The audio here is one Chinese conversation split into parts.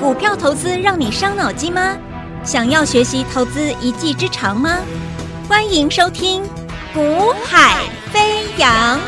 股票投资让你伤脑筋吗？想要学习投资一技之长吗？欢迎收听《股海飞扬》。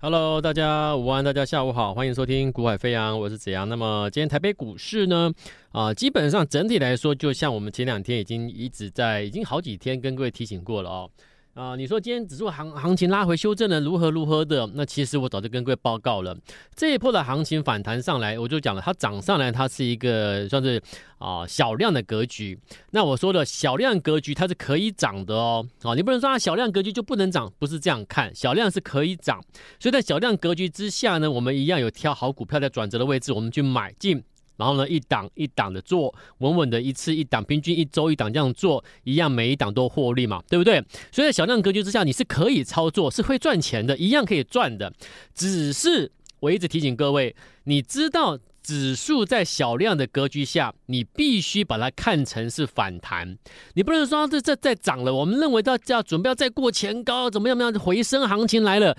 Hello，大家午安，大家下午好，欢迎收听《股海飞扬》，我是子阳。那么今天台北股市呢，啊、基本上整体来说，就像我们前两天已经一直在，已经好几天跟各位提醒过了哦。啊、你说今天指数行行情拉回修正了，如何如何的？那其实我早就跟各位报告了，这一波的行情反弹上来，我就讲了，它涨上来，它是一个算是啊、小量的格局。那我说的小量格局，它是可以涨的哦。啊，你不能说它小量格局就不能涨，不是这样看，小量是可以涨。所以在小量格局之下呢，我们一样有挑好股票在转折的位置，我们去买进。然后呢，一档一档的做，稳稳的一次一档，平均一周一档这样做，一样每一档都获利嘛，对不对？所以在小量格局之下，你是可以操作，是会赚钱的，一样可以赚的。只是我一直提醒各位，你知道指数在小量的格局下，你必须把它看成是反弹，你不能说这这再涨了，我们认为到要准备要再过前高，怎么样怎么样回升行情来了，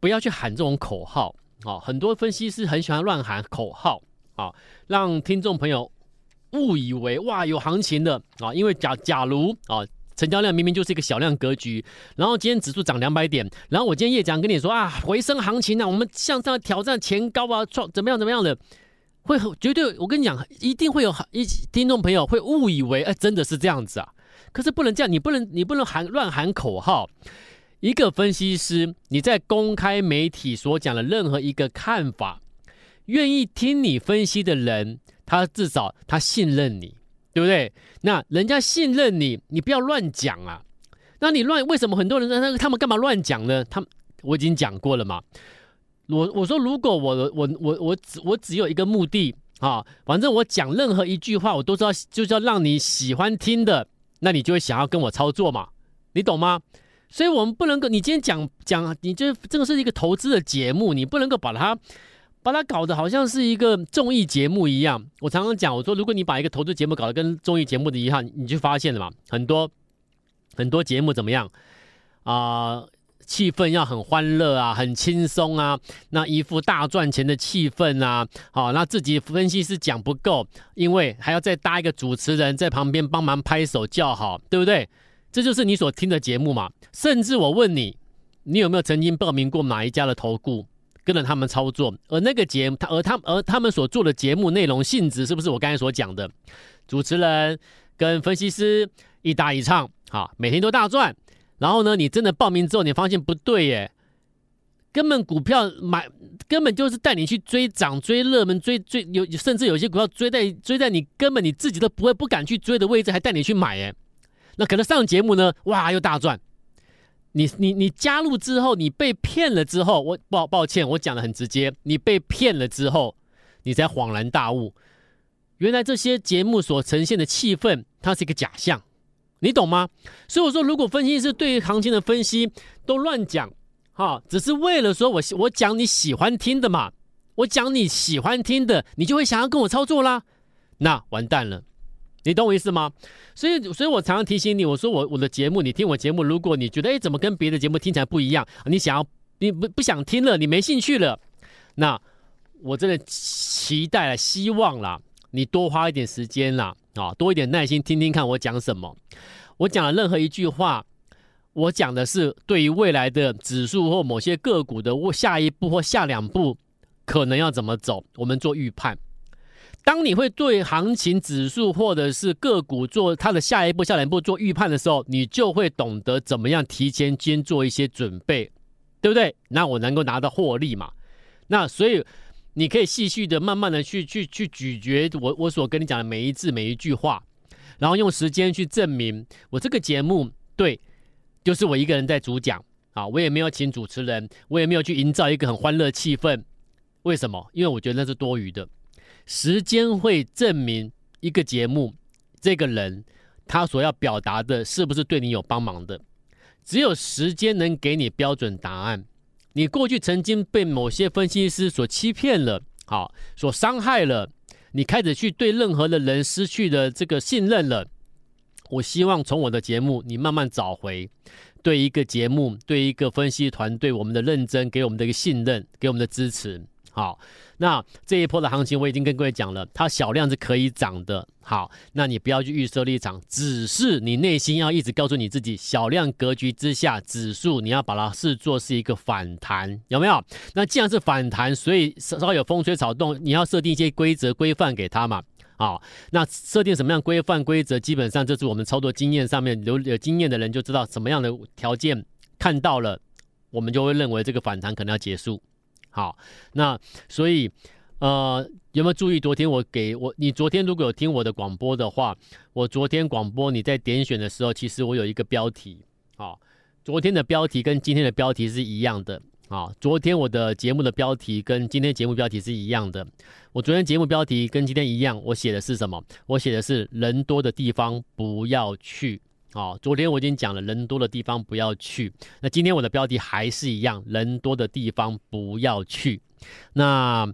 不要去喊这种口号啊！很多分析师很喜欢乱喊口号。啊，让听众朋友误以为哇有行情的啊，因为假假如啊，成交量明明就是一个小量格局，然后今天指数涨两百点，然后我今天夜讲跟你说啊，回升行情、啊，我们向上挑战前高啊，创怎么样怎么样的，会绝对我跟你讲，一定会有一听众朋友会误以为哎，真的是这样子啊，可是不能这样，你不能你不能喊乱喊口号，一个分析师你在公开媒体所讲的任何一个看法。愿意听你分析的人，他至少他信任你，对不对？那人家信任你，你不要乱讲啊。那你乱，为什么很多人那他们干嘛乱讲呢？他我已经讲过了嘛。我我说，如果我我我我只我只有一个目的啊，反正我讲任何一句话，我都知道就是要让你喜欢听的，那你就会想要跟我操作嘛，你懂吗？所以我们不能够，你今天讲讲，你这这个是一个投资的节目，你不能够把它。把它搞得好像是一个综艺节目一样。我常常讲，我说如果你把一个投资节目搞得跟综艺节目的一样，你就发现了嘛，很多很多节目怎么样啊、气氛要很欢乐啊，很轻松啊，那一副大赚钱的气氛啊。好，那自己分析师讲不够，因为还要再搭一个主持人在旁边帮忙拍手叫好，对不对？这就是你所听的节目嘛。甚至我问你，你有没有曾经报名过哪一家的投顾？跟着他们操作，而那个节目，他而他而他们所做的节目内容性质，是不是我刚才所讲的？主持人跟分析师一搭一唱，好，每天都大赚。然后呢，你真的报名之后，你发现不对耶，根本股票买根本就是带你去追涨、追热门、追追有，甚至有些股票追在追在你根本你自己都不会不敢去追的位置，还带你去买耶。那可能上节目呢，哇，又大赚。你你你加入之后，你被骗了之后，我抱抱歉，我讲的很直接，你被骗了之后，你才恍然大悟，原来这些节目所呈现的气氛，它是一个假象，你懂吗？所以我说，如果分析师对于行情的分析都乱讲，哈，只是为了说我我讲你喜欢听的嘛，我讲你喜欢听的，你就会想要跟我操作啦，那完蛋了。你懂我意思吗？所以，所以我常常提醒你，我说我我的节目，你听我节目，如果你觉得哎，怎么跟别的节目听起来不一样，你想要你不不想听了，你没兴趣了，那我真的期待了，希望啦，你多花一点时间啦，啊，多一点耐心听听看我讲什么。我讲的任何一句话，我讲的是对于未来的指数或某些个股的下一步或下两步可能要怎么走，我们做预判。当你会对行情指数或者是个股做它的下一步、下两步做预判的时候，你就会懂得怎么样提前先做一些准备，对不对？那我能够拿到获利嘛？那所以你可以细细的、慢慢的去去去咀嚼我我所跟你讲的每一字每一句话，然后用时间去证明我这个节目对，就是我一个人在主讲啊，我也没有请主持人，我也没有去营造一个很欢乐气氛。为什么？因为我觉得那是多余的。时间会证明一个节目，这个人他所要表达的是不是对你有帮忙的。只有时间能给你标准答案。你过去曾经被某些分析师所欺骗了，好，所伤害了，你开始去对任何的人失去了这个信任了。我希望从我的节目，你慢慢找回，对一个节目、对一个分析团队，我们的认真，给我们的一个信任，给我们的支持。好，那这一波的行情我已经跟各位讲了，它小量是可以涨的。好，那你不要去预设立场，只是你内心要一直告诉你自己，小量格局之下，指数你要把它视作是一个反弹，有没有？那既然是反弹，所以稍稍有风吹草动，你要设定一些规则规范给他嘛。好，那设定什么样规范规则，基本上这是我们操作经验上面有有经验的人就知道什么样的条件看到了，我们就会认为这个反弹可能要结束。好，那所以，呃，有没有注意昨天我给我你昨天如果有听我的广播的话，我昨天广播你在点选的时候，其实我有一个标题，好，昨天的标题跟今天的标题是一样的，啊，昨天我的节目的标题跟今天节目标题是一样的，我昨天节目标题跟今天一样，我写的是什么？我写的是人多的地方不要去。哦，昨天我已经讲了，人多的地方不要去。那今天我的标题还是一样，人多的地方不要去。那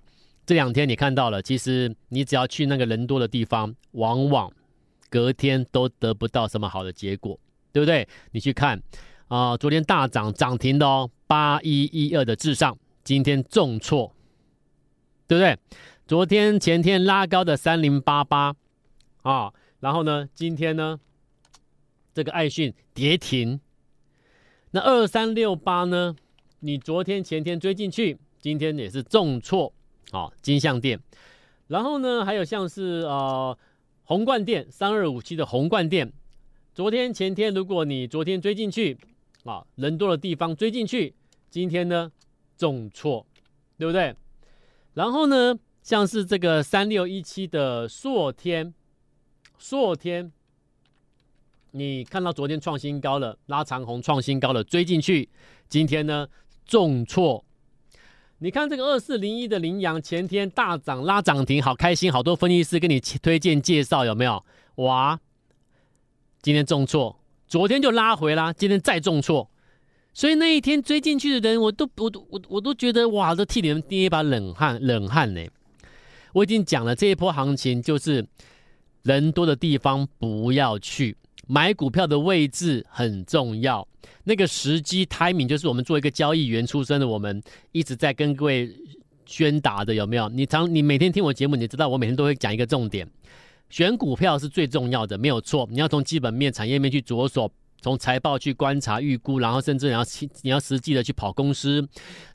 这两天你看到了，其实你只要去那个人多的地方，往往隔天都得不到什么好的结果，对不对？你去看啊、昨天大涨涨停的哦，八一一二的至上，今天重挫，对不对？昨天前天拉高的三零八八啊，然后呢，今天呢？这个爱讯跌停，那二三六八呢？你昨天前天追进去，今天也是重挫，啊、金像电。然后呢，还有像是呃红冠电三二五七的红冠电，昨天前天如果你昨天追进去，啊、人多的地方追进去，今天呢重挫，对不对？然后呢，像是这个三六一七的硕天，硕天。你看到昨天创新高了，拉长红创新高了，追进去，今天呢重挫。你看这个二四零一的羚羊，前天大涨拉涨停，好开心，好多分析师跟你推荐介绍，有没有？哇，今天重挫，昨天就拉回啦，今天再重挫，所以那一天追进去的人，我都我都我我都觉得哇，都替你们捏一把冷汗冷汗呢。我已经讲了，这一波行情就是人多的地方不要去。买股票的位置很重要，那个时机 timing 就是我们做一个交易员出身的，我们一直在跟各位宣达的，有没有？你常你每天听我节目，你知道我每天都会讲一个重点，选股票是最重要的，没有错。你要从基本面、产业面去着手，从财报去观察、预估，然后甚至你要你要实际的去跑公司，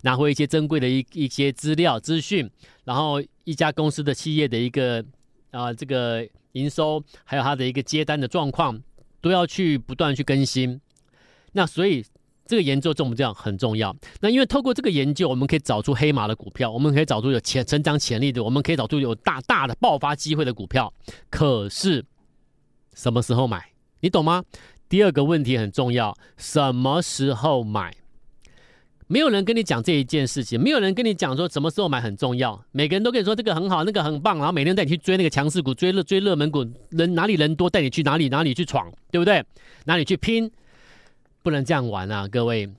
拿回一些珍贵的一一些资料资讯，然后一家公司的企业的一个啊、这个营收，还有它的一个接单的状况。都要去不断去更新，那所以这个研究重不重要？很重要。那因为透过这个研究，我们可以找出黑马的股票，我们可以找出有潜成长潜力的，我们可以找出有大大的爆发机会的股票。可是什么时候买？你懂吗？第二个问题很重要，什么时候买？没有人跟你讲这一件事情，没有人跟你讲说什么时候买很重要。每个人都跟你说这个很好，那个很棒，然后每天带你去追那个强势股，追热追热门股，人哪里人多带你去哪里哪里去闯，对不对？哪里去拼？不能这样玩啊，各位！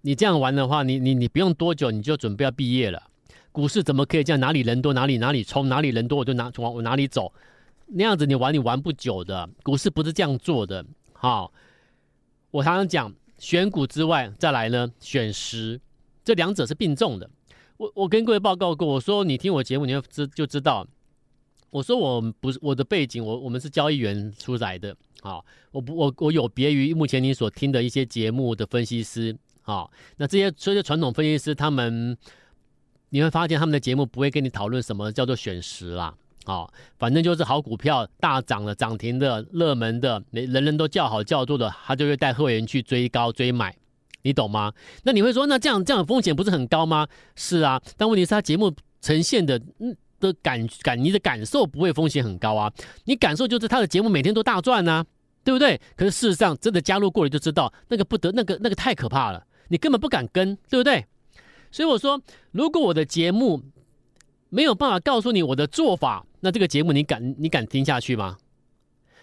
你这样玩的话，你你你不用多久你就准备要毕业了。股市怎么可以这样？哪里人多哪里哪里冲，哪里人多我就哪往我哪里走，那样子你玩你玩不久的。股市不是这样做的。好，我常常讲。选股之外，再来呢，选时，这两者是并重的。我我跟各位报告过，我说你听我节目，你就知就知道。我说我不是我的背景，我我们是交易员出来的啊。我不我我有别于目前你所听的一些节目的分析师啊。那这些这些传统分析师，他们你会发现他们的节目不会跟你讨论什么叫做选时啦。好、哦，反正就是好股票大涨了、涨停的、热门的，人人都叫好叫座的，他就会带会员去追高追买，你懂吗？那你会说，那这样这样风险不是很高吗？是啊，但问题是他节目呈现的嗯的感感，你的感受不会风险很高啊，你感受就是他的节目每天都大赚啊，对不对？可是事实上真的加入过了就知道，那个不得那个那个太可怕了，你根本不敢跟，对不对？所以我说，如果我的节目没有办法告诉你我的做法。那这个节目你敢你敢听下去吗？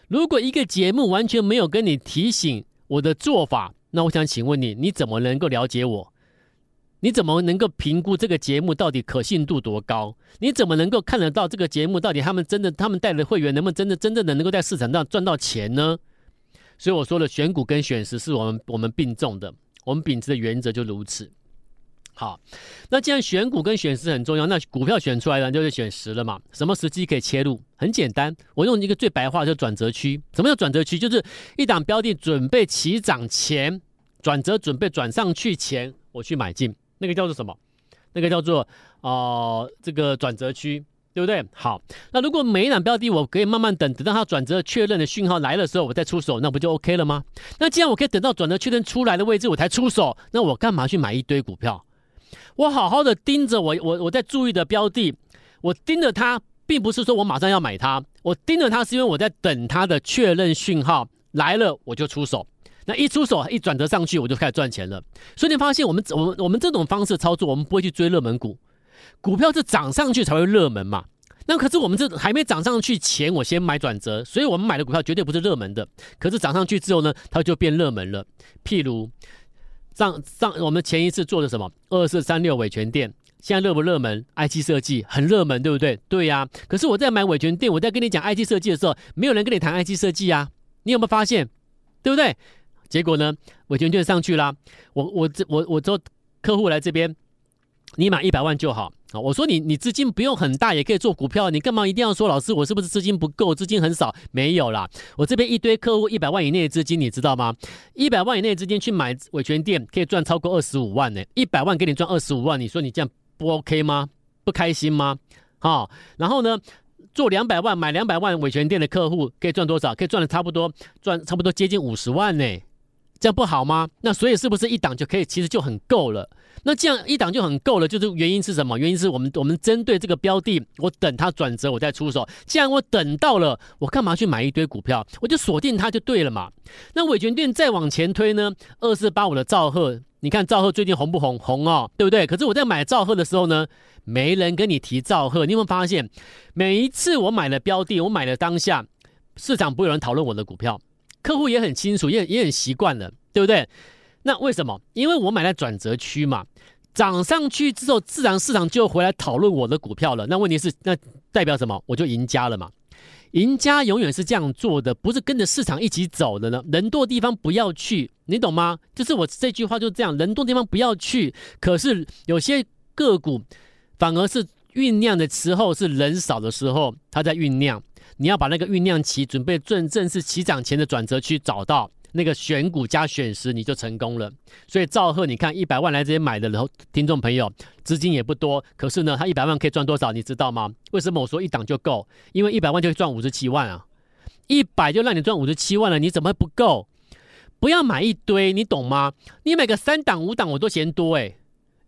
如果一个节目完全没有跟你提醒我的做法，那我想请问你，你怎么能够了解我？你怎么能够评估这个节目到底可信度多高？你怎么能够看得到这个节目到底他们真的他们带的会员能不能真的真正的能够在市场上赚到钱呢？所以我说了选股跟选时是我们我们并重的，我们秉持的原则就如此。好，那既然选股跟选时很重要，那股票选出来了就是选时了嘛？什么时机可以切入？很简单，我用一个最白话叫转折区。什么叫转折区？就是一档标的准备起涨前，转折准备转上去前，我去买进，那个叫做什么？那个叫做哦、呃，这个转折区，对不对？好，那如果每一档标的我可以慢慢等，等到它转折确认的讯号来的时候，我再出手，那不就 OK 了吗？那既然我可以等到转折确认出来的位置我才出手，那我干嘛去买一堆股票？我好好的盯着我我我在注意的标的，我盯着它，并不是说我马上要买它，我盯着它是因为我在等它的确认讯号来了，我就出手。那一出手一转折上去，我就开始赚钱了。所以你发现我们我们我们这种方式操作，我们不会去追热门股，股票是涨上去才会热门嘛。那可是我们这还没涨上去前，我先买转折，所以我们买的股票绝对不是热门的。可是涨上去之后呢，它就变热门了。譬如。上上我们前一次做的什么二四三六维权店，现在热不热门？I T 设计很热门，对不对？对呀、可是我在买维权店，我在跟你讲 I T 设计的时候，没有人跟你谈 I T 设计啊。你有没有发现？对不对？结果呢，维权券上去啦。我我这我我做客户来这边，你买一百万就好。啊，我说你你资金不用很大也可以做股票，你干嘛一定要说老师我是不是资金不够，资金很少？没有啦，我这边一堆客户一百万以内的资金，你知道吗？一百万以内的资金去买伟权店可以赚超过二十五万呢，一百万给你赚二十五万，你说你这样不 OK 吗？不开心吗？好，然后呢，做两百万买两百万伟权店的客户可以赚多少？可以赚的差不多赚差不多接近五十万呢，这样不好吗？那所以是不是一档就可以，其实就很够了？那这样一档就很够了，就是原因是什么？原因是我们我们针对这个标的，我等它转折，我再出手。既然我等到了，我干嘛去买一堆股票？我就锁定它就对了嘛。那伟权店再往前推呢？二四八五的兆赫，你看兆赫最近红不红？红哦，对不对？可是我在买兆赫的时候呢，没人跟你提兆赫。你有没有发现，每一次我买了标的，我买了当下，市场不会有人讨论我的股票，客户也很清楚，也也很习惯了，对不对？那为什么？因为我买在转折区嘛，涨上去之后，自然市场就回来讨论我的股票了。那问题是，那代表什么？我就赢家了嘛。赢家永远是这样做的，不是跟着市场一起走的呢。人多的地方不要去，你懂吗？就是我这句话就是这样，人多的地方不要去。可是有些个股反而是酝酿的时候是人少的时候，它在酝酿。你要把那个酝酿期准备正正式起涨前的转折区找到。那个选股加选时你就成功了，所以赵赫，你看一百万来这边买的，然后听众朋友资金也不多，可是呢，他一百万可以赚多少，你知道吗？为什么我说一档就够？因为一百万就赚五十七万啊，一百就让你赚五十七万了，你怎么会不够？不要买一堆，你懂吗？你买个三档五档我都嫌多诶，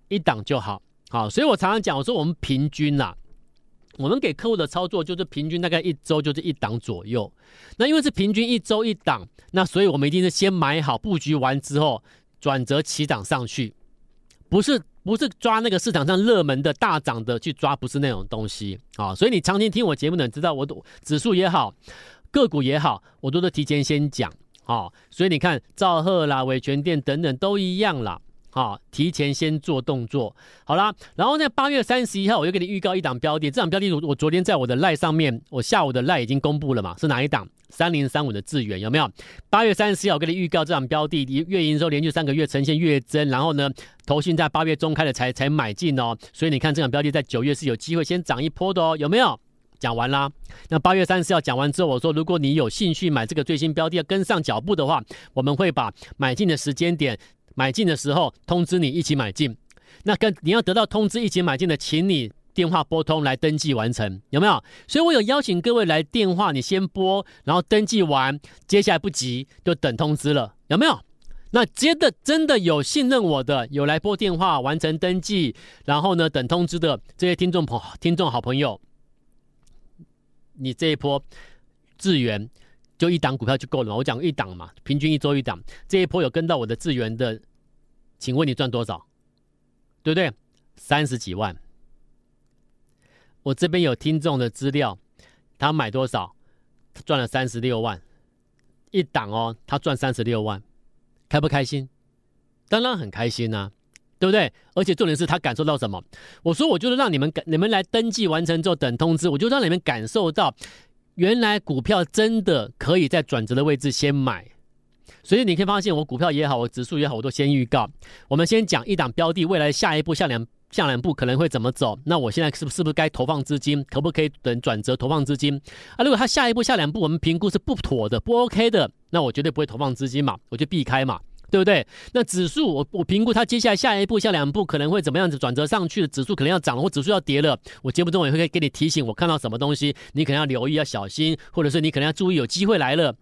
一档就好，好，所以我常常讲，我说我们平均啦。我们给客户的操作就是平均大概一周就是一档左右，那因为是平均一周一档，那所以我们一定是先买好布局完之后转折起涨上去，不是不是抓那个市场上热门的大涨的去抓，不是那种东西啊。所以你常听听我节目的人知道，我都指数也好，个股也好，我都是提前先讲啊。所以你看兆赫啦、伟诠电等等都一样啦。好，提前先做动作，好啦，然后在八月三十一号，我又给你预告一档标的，这档标的我我昨天在我的赖上面，我下午的赖已经公布了嘛，是哪一档？三零三五的智原有没有？八月三十一号我给你预告这档标的，月营收连续三个月呈现月增，然后呢，投信在八月中开的才才买进哦，所以你看这档标的在九月是有机会先涨一波的哦，有没有？讲完啦，那八月三十号讲完之后，我说如果你有兴趣买这个最新标的，要跟上脚步的话，我们会把买进的时间点。买进的时候通知你一起买进，那跟你要得到通知一起买进的，请你电话拨通来登记完成，有没有？所以我有邀请各位来电话，你先拨，然后登记完，接下来不急就等通知了，有没有？那接的真的有信任我的，有来拨电话完成登记，然后呢等通知的这些听众朋听众好朋友，你这一波智源。就一档股票就够了嘛？我讲一档嘛，平均一周一档。这一波有跟到我的智源的，请问你赚多少？对不对？三十几万。我这边有听众的资料，他买多少？他赚了三十六万。一档哦，他赚三十六万，开不开心？当然很开心呐、对不对？而且重点是他感受到什么？我说我就是让你们感，你们来登记完成之后等通知，我就让你们感受到。原来股票真的可以在转折的位置先买，所以你可以发现，我股票也好，我指数也好，我都先预告。我们先讲一档标的，未来下一步下两下两步可能会怎么走。那我现在是不是不是该投放资金？可不可以等转折投放资金？啊，如果它下一步下两步我们评估是不妥的、不 OK 的，那我绝对不会投放资金嘛，我就避开嘛。对不对？那指数我我评估它接下来下一步、下两步可能会怎么样子转折上去的指数可能要涨了，或指数要跌了。我节目中也会给你提醒，我看到什么东西，你可能要留意、要小心，或者是你可能要注意，有机会来了。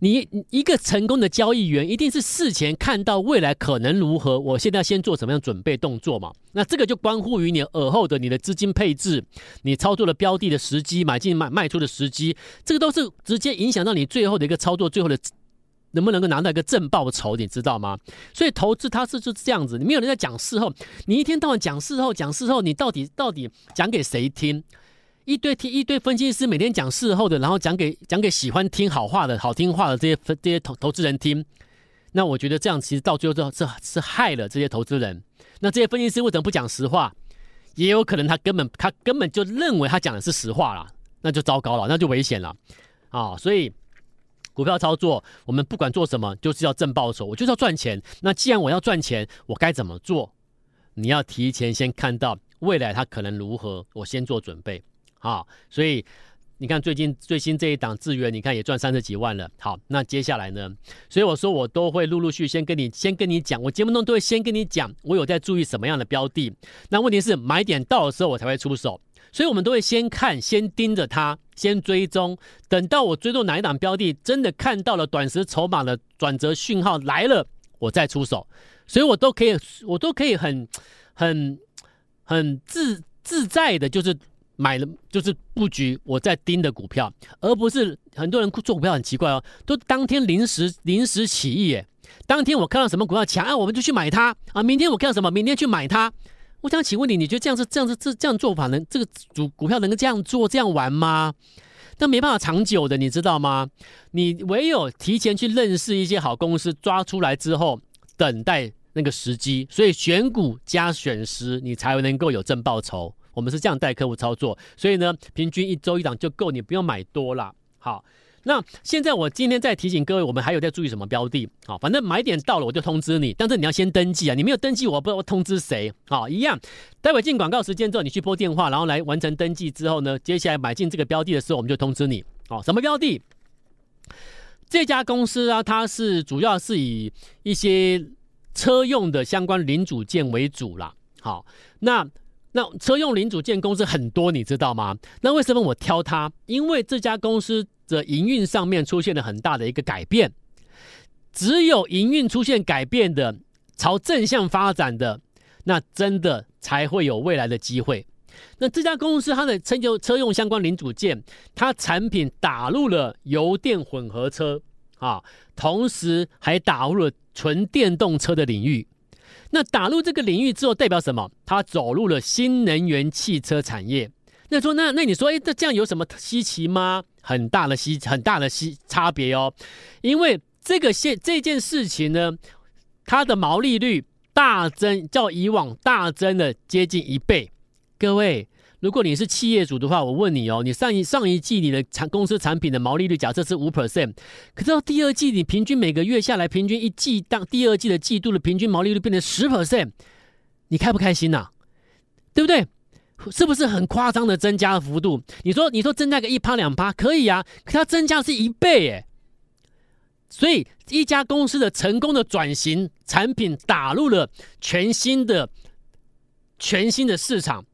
你一个成功的交易员，一定是事前看到未来可能如何，我现在先做什么样准备动作嘛？那这个就关乎于你尔后的你的资金配置，你操作的标的的时机，买进卖卖出的时机，这个都是直接影响到你最后的一个操作，最后的。能不能够拿到一个正报酬，你知道吗？所以投资它是就是这样子，你没有人在讲事后，你一天到晚讲事后讲事后，你到底到底讲给谁听？一堆听一堆分析师每天讲事后的，然后讲给讲给喜欢听好话的好听话的这些这些投投资人听。那我觉得这样其实到最后是是是害了这些投资人。那这些分析师为什么不讲实话？也有可能他根本他根本就认为他讲的是实话了，那就糟糕了，那就危险了啊！所以。股票操作，我们不管做什么，就是要挣报酬，我就是要赚钱。那既然我要赚钱，我该怎么做？你要提前先看到未来它可能如何，我先做准备。好，所以你看最近最新这一档资源，你看也赚三十几万了。好，那接下来呢？所以我说我都会陆陆续续先跟你先跟你讲，我节目中都会先跟你讲，我有在注意什么样的标的。那问题是买点到的时候，我才会出手。所以，我们都会先看，先盯着它，先追踪。等到我追踪哪一档标的，真的看到了短时筹码的转折讯号来了，我再出手。所以我都可以，我都可以很、很、很自自在的，就是买了，就是布局我在盯的股票，而不是很多人做股票很奇怪哦，都当天临时临时起意，耶。当天我看到什么股票强啊，我们就去买它啊。明天我看到什么，明天去买它。我想请问你，你觉得这样子这样子这这样做法能这个主股票能够这样做这样玩吗？但没办法长久的，你知道吗？你唯有提前去认识一些好公司，抓出来之后，等待那个时机。所以选股加选时，你才能够有正报酬。我们是这样带客户操作，所以呢，平均一周一档就够，你不用买多了。好。那现在我今天再提醒各位，我们还有在注意什么标的？好，反正买点到了我就通知你，但是你要先登记啊！你没有登记，我不知道通知谁。好，一样，待会进广告时间之后，你去拨电话，然后来完成登记之后呢，接下来买进这个标的的时候，我们就通知你。好，什么标的？这家公司啊，它是主要是以一些车用的相关零组件为主啦。好，那那车用零组件公司很多，你知道吗？那为什么我挑它？因为这家公司。这营运上面出现了很大的一个改变，只有营运出现改变的，朝正向发展的，那真的才会有未来的机会。那这家公司它的车用车用相关零组件，它产品打入了油电混合车啊，同时还打入了纯电动车的领域。那打入这个领域之后，代表什么？它走入了新能源汽车产业。那说那那你说，哎，这这样有什么稀奇吗？很大的稀很大的稀差别哦，因为这个现这件事情呢，它的毛利率大增，较以往大增了接近一倍。各位，如果你是企业主的话，我问你哦，你上一上一季你的产公司产品的毛利率假设是五 percent，可是到第二季你平均每个月下来，平均一季当第二季的季度的平均毛利率变成十 percent，你开不开心呐、对不对？是不是很夸张的增加的幅度？你说，你说增加个一趴两趴可以啊，可它增加是一倍耶。所以一家公司的成功的转型，产品打入了全新的、全新的市场，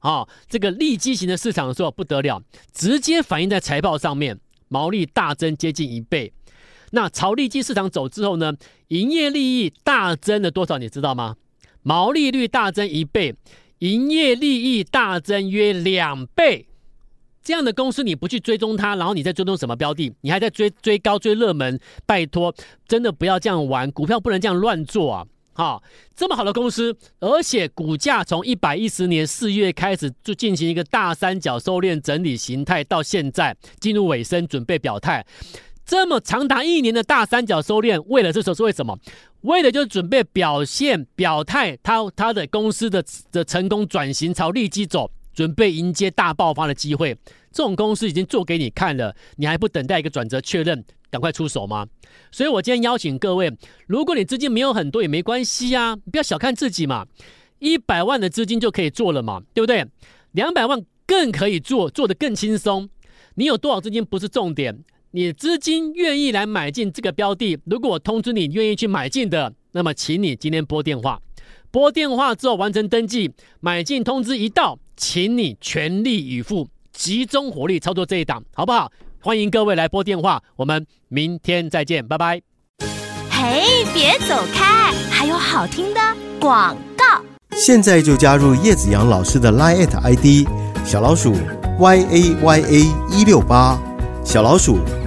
啊、哦，这个利基型的市场的时候不得了，直接反映在财报上面，毛利大增接近一倍。那朝利基市场走之后呢，营业利益大增了多少？你知道吗？毛利率大增一倍。营业利益大增约两倍，这样的公司你不去追踪它，然后你在追踪什么标的？你还在追追高追热门？拜托，真的不要这样玩，股票不能这样乱做啊！好，这么好的公司，而且股价从一百一十年四月开始就进行一个大三角收敛整理形态，到现在进入尾声，准备表态。这么长达一年的大三角收敛，为了这时候是为什么？为了就是准备表现表态，他他的公司的的成功转型朝利基走，准备迎接大爆发的机会。这种公司已经做给你看了，你还不等待一个转折确认，赶快出手吗？所以我今天邀请各位，如果你资金没有很多也没关系啊，不要小看自己嘛，一百万的资金就可以做了嘛，对不对？两百万更可以做，做得更轻松。你有多少资金不是重点，你资金愿意来买进这个标的，如果我通知你愿意去买进的，那么请你今天拨电话，拨电话之后完成登记，买进通知一到，请你全力以赴，集中火力操作这一档，好不好？欢迎各位来拨电话，我们明天再见，拜拜。嘿，别走开，还有好听的广告。现在就加入叶子阳老师的 Line ID 小老鼠 y a y a 一六八，小老鼠